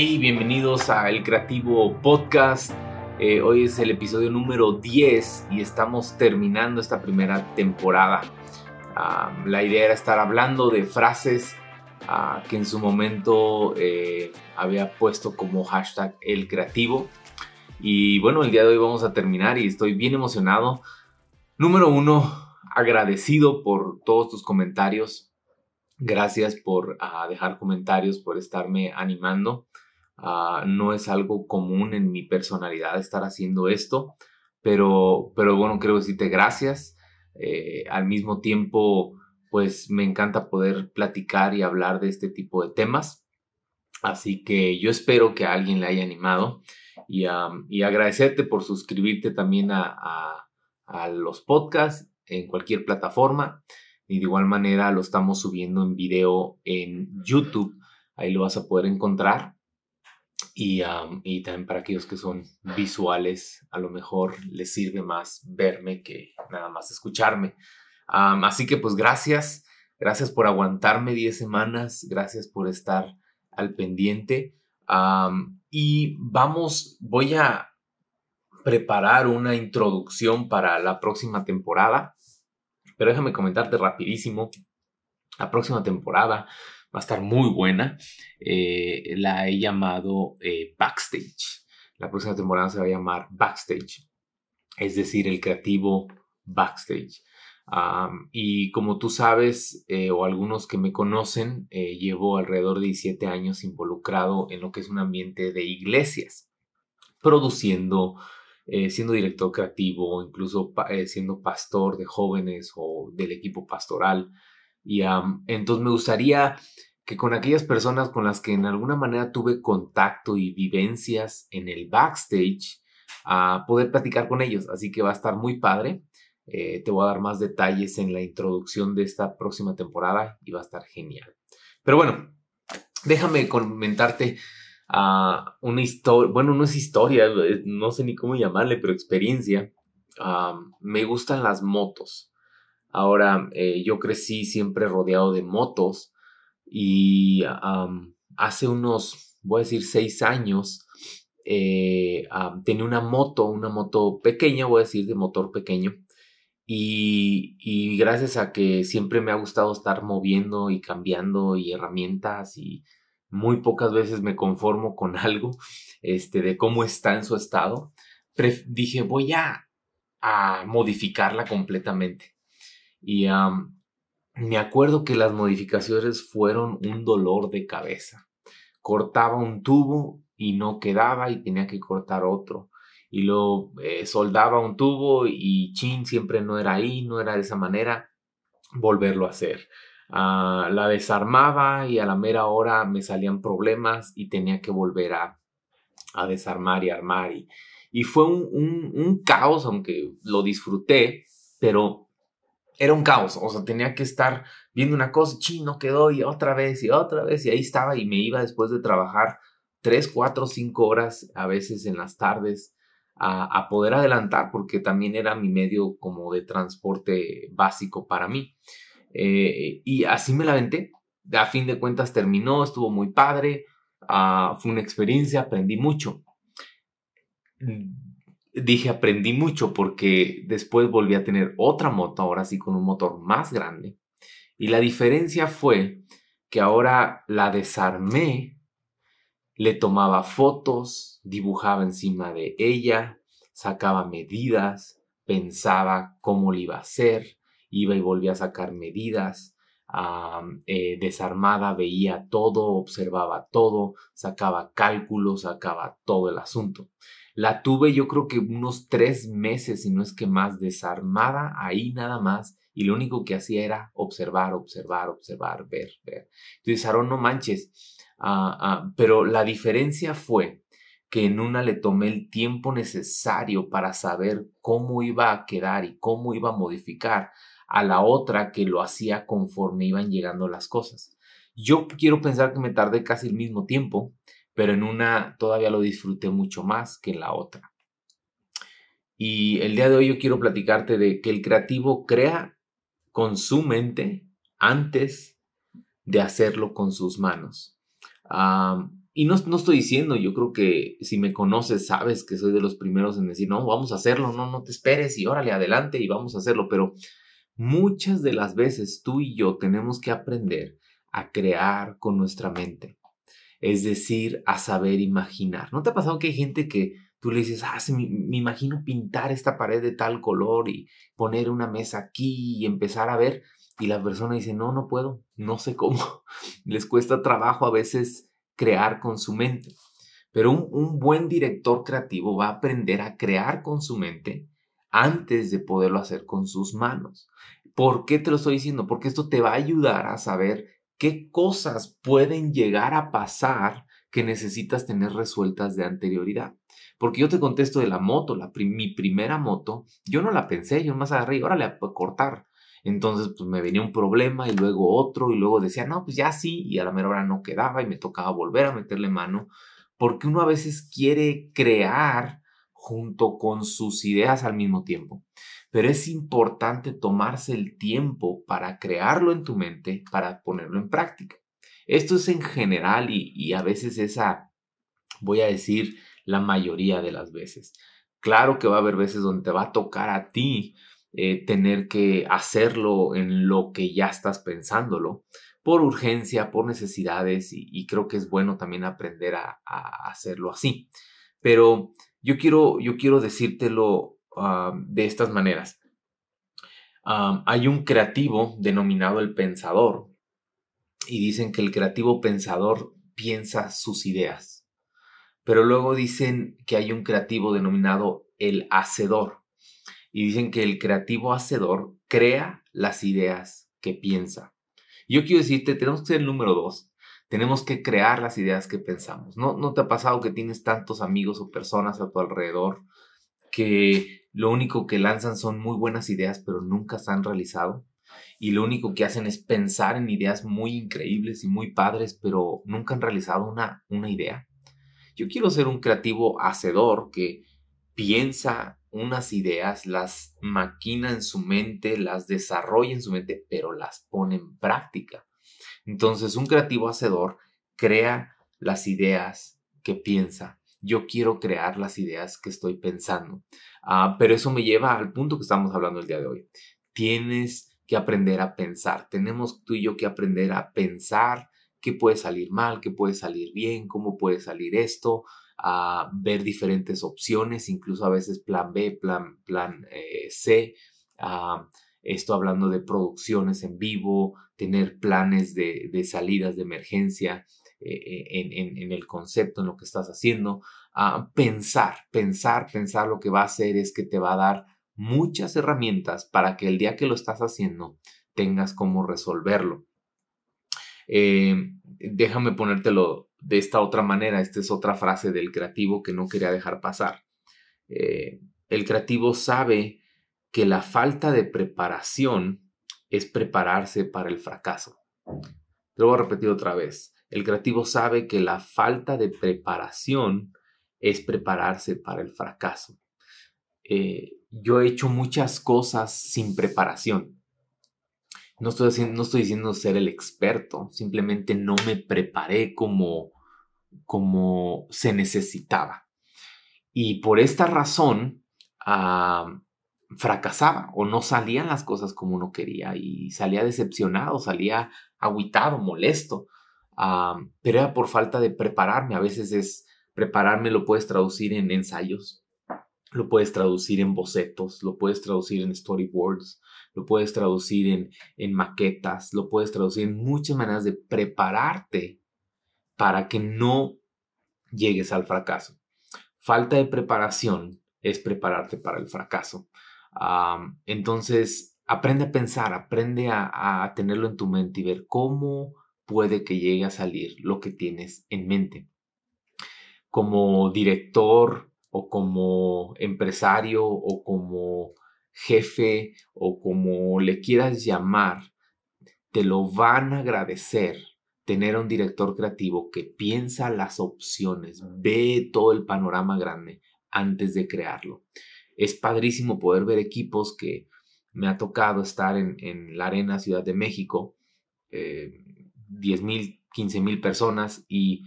Hey, bienvenidos a El Creativo Podcast. Eh, hoy es el episodio número 10 y estamos terminando esta primera temporada. Ah, la idea era estar hablando de frases ah, que en su momento eh, había puesto como hashtag El Creativo. Y bueno, el día de hoy vamos a terminar y estoy bien emocionado. Número uno, agradecido por todos tus comentarios Gracias por ah, dejar comentarios, por estarme animando. Ah, no es algo común en mi personalidad estar haciendo esto, pero, pero bueno, quiero decirte gracias. Eh, al mismo tiempo, pues me encanta poder platicar y hablar de este tipo de temas. Así que yo espero que a alguien le haya animado y, y agradecerte por suscribirte también a, a, a los podcasts en cualquier plataforma. Y de igual manera lo estamos subiendo en video en YouTube. Ahí lo vas a poder encontrar. Y, y, también para aquellos que son visuales, a lo mejor les sirve más verme que nada más escucharme. así que pues gracias, gracias por aguantarme 10 semanas, gracias por estar al pendiente. y vamos, voy a preparar una introducción para la próxima temporada. Pero déjame comentarte rapidísimo. La próxima temporada va a estar muy buena. Eh, la he llamado eh, Backstage. La próxima temporada se va a llamar Backstage. Es decir, el creativo Backstage. y como tú sabes, eh, o algunos que me conocen, llevo alrededor de 17 años involucrado en lo que es un ambiente de iglesias, produciendo eh, siendo director creativo, incluso eh, siendo pastor de jóvenes o del equipo pastoral. Y entonces me gustaría que con aquellas personas con las que en alguna manera tuve contacto y vivencias en el backstage, a poder platicar con ellos. Así que va a estar muy padre. Eh, te voy a dar más detalles en la introducción de esta próxima temporada y va a estar genial. Pero bueno, déjame comentarte una historia, bueno, no es historia, eh, no sé ni cómo llamarle, pero experiencia. me gustan las motos. Ahora, eh, yo crecí siempre rodeado de motos y hace unos, voy a decir, seis años, eh, tenía una moto, una moto pequeña, voy a decir, de motor pequeño. Y, gracias a que siempre me ha gustado estar moviendo y cambiando y herramientas y muy pocas veces me conformo con algo este, de cómo está en su estado. dije, voy a, a, modificarla completamente. Y me acuerdo que las modificaciones fueron un dolor de cabeza. Cortaba un tubo y no quedaba y tenía que cortar otro. Y lo eh, soldaba un tubo y chin, siempre no era ahí, no era de esa manera, volverlo a hacer Ah, la desarmaba y a la mera hora me salían problemas y tenía que volver a, desarmar y armar. Y, y fue un, un, caos, aunque lo disfruté, pero era un caos. O sea, tenía que estar viendo una cosa, chino quedó y otra vez y otra vez. Y ahí estaba y me iba después de trabajar tres, cuatro, cinco horas, a veces en las tardes. A, poder adelantar porque también era mi medio como de transporte básico para mí. Eh, y así me la aventé. A fin de cuentas terminó, estuvo muy padre, ah, fue una experiencia, aprendí mucho. Dije aprendí mucho porque después volví a tener otra moto, ahora sí con un motor más grande. Y la diferencia fue que ahora la desarmé, le tomaba fotos, dibujaba encima de ella, sacaba medidas, pensaba cómo le iba a hacer, iba y volvía a sacar medidas, eh, desarmada, veía todo, observaba todo, sacaba cálculos, sacaba todo el asunto. La tuve yo creo que unos tres meses, si no es que más, desarmada, ahí nada más, y lo único que hacía era observar, observar, observar, ver, ver. Entonces, Aaron, no manches, ah, ah, pero la diferencia fue que en una le tomé el tiempo necesario para saber cómo iba a quedar y cómo iba a modificar a la otra que lo hacía conforme iban llegando las cosas. Yo quiero pensar que me tardé casi el mismo tiempo, pero en una todavía lo disfruté mucho más que en la otra. Y el día de hoy yo quiero platicarte de que el creativo crea con su mente antes de hacerlo con sus manos. y no, no estoy diciendo, yo creo que si me conoces sabes que soy de los primeros en decir, no, vamos a hacerlo, no, no te esperes y órale, adelante y vamos a hacerlo, pero muchas de las veces tú y yo tenemos que aprender a crear con nuestra mente, es decir, a saber imaginar. ¿No te ha pasado que hay gente que tú le dices, ah, me, imagino pintar esta pared de tal color y poner una mesa aquí y empezar a ver? Y la persona dice, no, no puedo, no sé cómo. Les cuesta trabajo a veces crear con su mente. Pero un, buen director creativo va a aprender a crear con su mente antes de poderlo hacer con sus manos. ¿Por qué te lo estoy diciendo? Porque esto te va a ayudar a saber qué cosas pueden llegar a pasar que necesitas tener resueltas de anterioridad. Porque yo te contesto de la moto, la mi primera moto, yo no la pensé, yo más agarré y órale a cortar. Entonces, pues me venía un problema y luego otro y luego decía, no, pues ya sí, y a la mera hora no quedaba y me tocaba volver a meterle mano, porque uno a veces quiere crear junto con sus ideas al mismo tiempo. Pero es importante tomarse el tiempo para crearlo en tu mente, para ponerlo en práctica. Esto es en general y, a veces esa, voy a decir, la mayoría de las veces. Claro que va a haber veces donde te va a tocar a ti eh, tener que hacerlo en lo que ya estás pensándolo, por urgencia, por necesidades, y, creo que es bueno también aprender a, hacerlo así. Pero yo quiero, yo quiero decírtelo ah, de estas maneras. Ah, hay un creativo denominado el pensador, y dicen que el creativo pensador piensa sus ideas. Pero luego dicen que hay un creativo denominado el hacedor y dicen que el creativo hacedor crea las ideas que piensa. Yo quiero decirte, tenemos que ser el número dos. Tenemos que crear las ideas que pensamos. ¿No, ¿No te ha pasado que tienes tantos amigos o personas a tu alrededor que lo único que lanzan son muy buenas ideas, pero nunca se han realizado? Y lo único que hacen es pensar en ideas muy increíbles y muy padres, pero nunca han realizado una, una idea. Yo quiero ser un creativo hacedor que piensa unas ideas, las maquina en su mente, las desarrolla en su mente, pero las pone en práctica. Entonces, un creativo hacedor crea las ideas que piensa. Yo quiero crear las ideas que estoy pensando. Ah, pero eso me lleva al punto que estamos hablando el día de hoy. Tienes que aprender a pensar. Tenemos tú y yo que aprender a pensar qué puede salir mal, qué puede salir bien, cómo puede salir esto, a ver diferentes opciones, incluso a veces plan B, plan, plan eh, C. esto hablando de producciones en vivo, tener planes de, salidas de emergencia eh, eh, en, el concepto, en lo que estás haciendo. pensar, pensar, pensar lo que va a hacer es que te va a dar muchas herramientas para que el día que lo estás haciendo tengas cómo resolverlo. déjame ponértelo de esta otra manera. Esta es otra frase del creativo que no quería dejar pasar. Eh, el creativo sabe que la falta de preparación es prepararse para el fracaso. Lo voy a repetir otra vez. El creativo sabe que la falta de preparación es prepararse para el fracaso. Eh, yo he hecho muchas cosas sin preparación. No estoy, diciendo ser el experto, simplemente no me preparé como, como se necesitaba. Y por esta razón fracasaba o no salían las cosas como uno quería y salía decepcionado, salía aguitado, molesto. Ah, pero era por falta de prepararme. A veces es prepararme, lo puedes traducir en ensayos, lo puedes traducir en bocetos, lo puedes traducir en storyboards, lo puedes traducir en, en maquetas, lo puedes traducir en muchas maneras de prepararte para que no llegues al fracaso. Falta de preparación es prepararte para el fracaso. Entonces, aprende a pensar, aprende a, a tenerlo en tu mente y ver cómo puede que llegue a salir lo que tienes en mente. Como director o como empresario o como jefe o como le quieras llamar, te lo van a agradecer tener a un director creativo que piensa las opciones, ve todo el panorama grande antes de crearlo. Es padrísimo poder ver equipos que me ha tocado estar en, la Arena Ciudad de México, eh, 10 mil, 15 mil personas y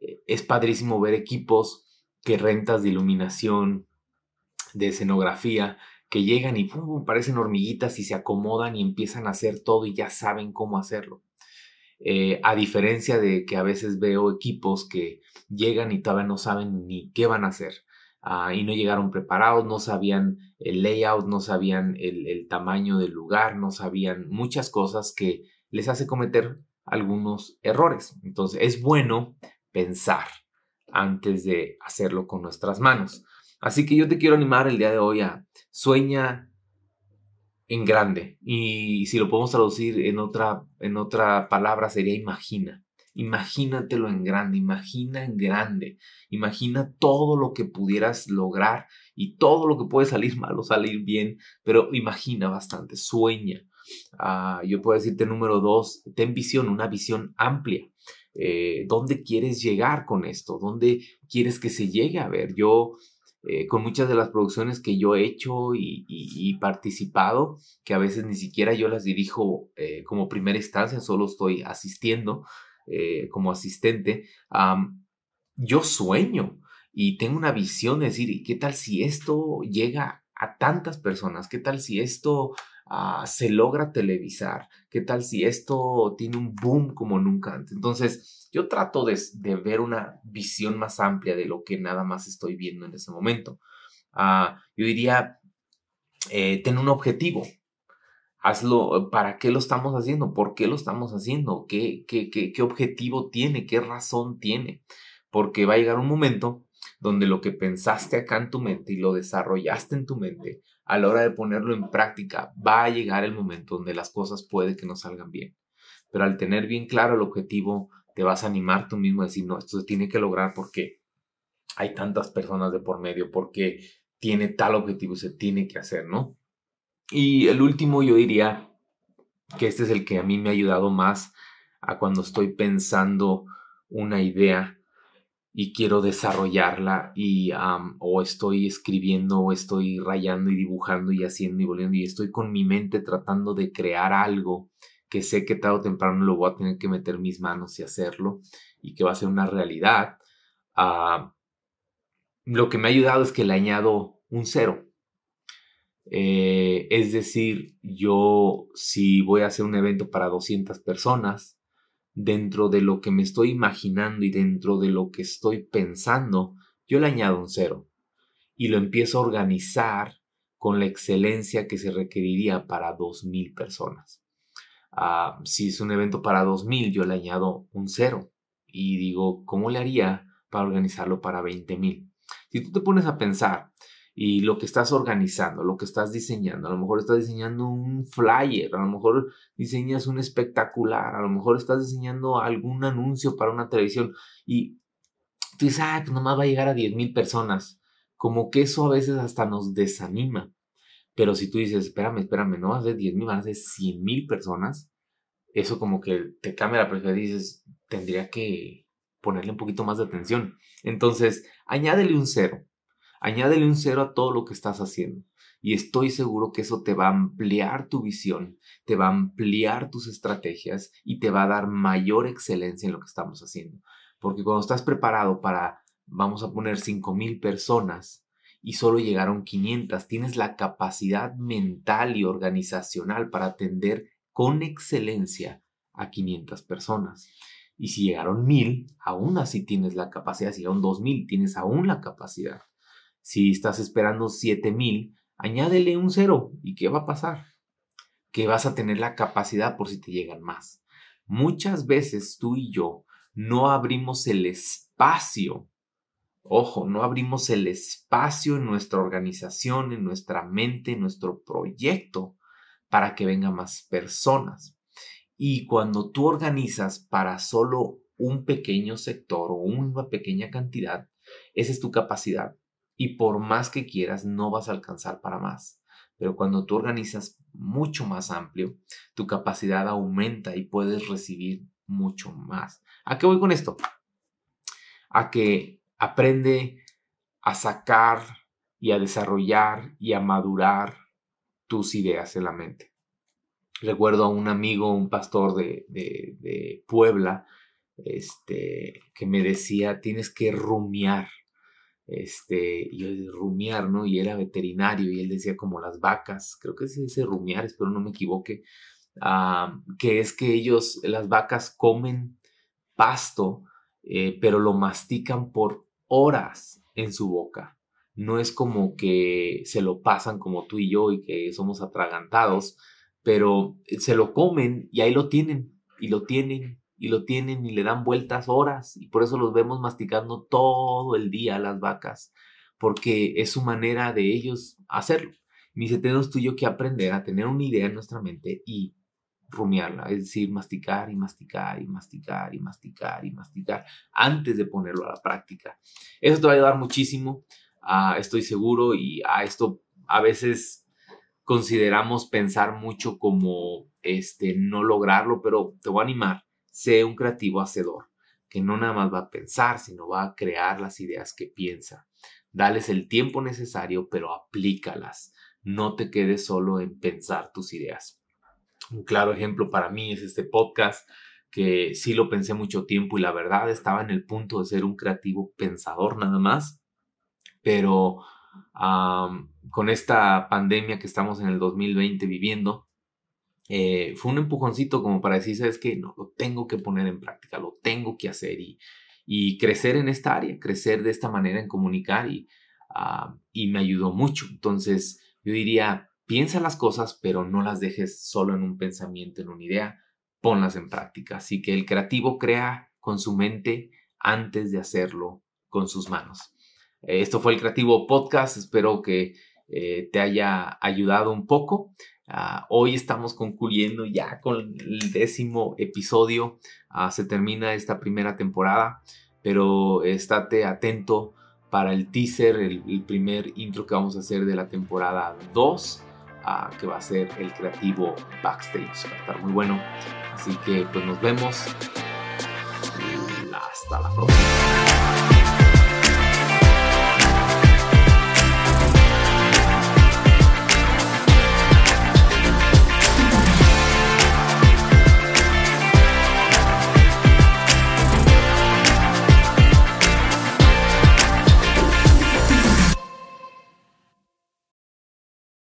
eh, es padrísimo ver equipos que rentas de iluminación, de escenografía, que llegan y parecen hormiguitas y se acomodan y empiezan a hacer todo y ya saben cómo hacerlo. Eh, a diferencia de que a veces veo equipos que llegan y todavía no saben ni qué van a hacer. Ah, y no llegaron preparados, no sabían el layout, no sabían el, tamaño del lugar, no sabían muchas cosas que les hace cometer algunos errores. Entonces es bueno pensar antes de hacerlo con nuestras manos. Así que yo te quiero animar el día de hoy a sueña en grande y si lo podemos traducir en otra, en otra palabra sería imagina. Imagínatelo en grande, imagina en grande, imagina todo lo que pudieras lograr y todo lo que puede salir mal o salir bien, pero imagina bastante, sueña. Ah, yo puedo decirte número dos, ten visión, una visión amplia. Eh, ¿Dónde quieres llegar con esto? ¿Dónde quieres que se llegue a ver? Yo eh, con muchas de las producciones que yo he hecho y, participado, que a veces ni siquiera yo las dirijo eh, como primera instancia, solo estoy asistiendo. Eh, como asistente, yo sueño y tengo una visión de decir, ¿qué tal si esto llega a tantas personas? ¿Qué tal si esto ah, se logra televisar? ¿Qué tal si esto tiene un boom como nunca antes? Entonces, yo trato de, ver una visión más amplia de lo que nada más estoy viendo en ese momento. Ah, yo diría, eh, un objetivo, Hazlo, ¿para qué lo estamos haciendo? ¿Por qué lo estamos haciendo? ¿Qué, qué, qué, qué objetivo tiene? ¿Qué razón tiene? Porque va a llegar un momento donde lo que pensaste acá en tu mente y lo desarrollaste en tu mente, a la hora de ponerlo en práctica, va a llegar el momento donde las cosas puede que no salgan bien. Pero al tener bien claro el objetivo, te vas a animar tú mismo a decir, no, esto se tiene que lograr porque hay tantas personas de por medio, porque tiene tal objetivo y se tiene que hacer, ¿no? Y el último yo diría que este es el que a mí me ha ayudado más a cuando estoy pensando una idea y quiero desarrollarla y o estoy escribiendo o estoy rayando y dibujando y haciendo y volviendo y estoy con mi mente tratando de crear algo que sé que tarde o temprano lo voy a tener que meter mis manos y hacerlo y que va a ser una realidad. Ah, lo que me ha ayudado es que le añado un cero eh, es decir, yo si voy a hacer un evento para 200 personas, dentro de lo que me estoy imaginando y dentro de lo que estoy pensando, yo le añado un cero y lo empiezo a organizar con la excelencia que se requeriría para 2.000 personas. Ah, si es un evento para 2.000, yo le añado un cero y digo, ¿cómo le haría para organizarlo para 20.000? Si tú te pones a pensar, y lo que estás organizando, lo que estás diseñando. A lo mejor estás diseñando un flyer, a lo mejor diseñas un espectacular, a lo mejor estás diseñando algún anuncio para una televisión y tú dices, ah, pues nomás va a llegar a 10 mil personas. Como que eso a veces hasta nos desanima. Pero si tú dices, espérame, espérame, no vas a ser 10 mil, van a ser 100 mil personas, eso como que te cambia la perspectiva y dices, tendría que ponerle un poquito más de atención. Entonces, añádele un cero Añádele un cero a todo lo que estás haciendo. Y estoy seguro que eso te va a ampliar tu visión, te va a ampliar tus estrategias y te va a dar mayor excelencia en lo que estamos haciendo. Porque cuando estás preparado para, vamos a poner, 5.000 personas y solo llegaron 500, tienes la capacidad mental y organizacional para atender con excelencia a 500 personas. Y si llegaron 1.000, aún así tienes la capacidad. Si llegaron 2.000, tienes aún la capacidad. Si estás esperando 7000, añádele un cero. ¿Y qué va a pasar? Que vas a tener la capacidad por si te llegan más. Muchas veces tú y yo no abrimos el espacio. Ojo, no abrimos el espacio en nuestra organización, en nuestra mente, en nuestro proyecto para que vengan más personas. Y cuando tú organizas para solo un pequeño sector o una pequeña cantidad, esa es tu capacidad y por más que quieras no vas a alcanzar para más. Pero cuando tú organizas mucho más amplio, tu capacidad aumenta y puedes recibir mucho más. ¿A qué voy con esto? A que aprende a sacar y a desarrollar y a madurar tus ideas en la mente. Recuerdo a un amigo, un pastor de, de Puebla, este, que me decía, tienes que rumiar. Este, y rumiar, ¿no? Y era veterinario y él decía como las vacas, creo que se dice rumiar, espero no me equivoque, ah, que es que ellos, las vacas comen pasto, eh, pero lo mastican por horas en su boca. No es como que se lo pasan como tú y yo y que somos atragantados, pero se lo comen y ahí lo tienen, y lo tienen, y lo tienen y le dan vueltas horas y por eso los vemos masticando todo el día las vacas, porque es su manera de ellos hacerlo. Me dice, tenemos tú y yo que aprender a tener una idea en nuestra mente y rumiarla, es decir, masticar y masticar y masticar y masticar y masticar antes de ponerlo a la práctica. Eso te va a ayudar muchísimo, ah, estoy seguro, y a esto a veces consideramos pensar mucho como este no lograrlo, pero te voy a animar Sé un creativo hacedor, que no nada más va a pensar, sino va a crear las ideas que piensa. Dales el tiempo necesario, pero aplícalas. No te quedes solo en pensar tus ideas. Un claro ejemplo para mí es este podcast, que sí lo pensé mucho tiempo y la verdad estaba en el punto de ser un creativo pensador nada más, pero con esta pandemia que estamos en el 2020 viviendo, eh, fue un empujoncito como para decir, ¿sabes qué? No, lo tengo que poner en práctica, lo tengo que hacer y, y crecer en esta área, crecer de esta manera en comunicar y, ah, y me ayudó mucho. Entonces, yo diría, piensa las cosas, pero no las dejes solo en un pensamiento, en una idea, ponlas en práctica. Así que el creativo crea con su mente antes de hacerlo con sus manos. Esto fue el Creativo Podcast, espero que eh, te haya ayudado un poco. Ah, hoy estamos concluyendo ya con el décimo episodio. Ah, se termina esta primera temporada, pero estate atento para el teaser, el, primer intro que vamos a hacer de la temporada 2, ah, que va a ser el creativo backstage. Va a estar muy bueno. Así que pues nos vemos. Hasta la próxima.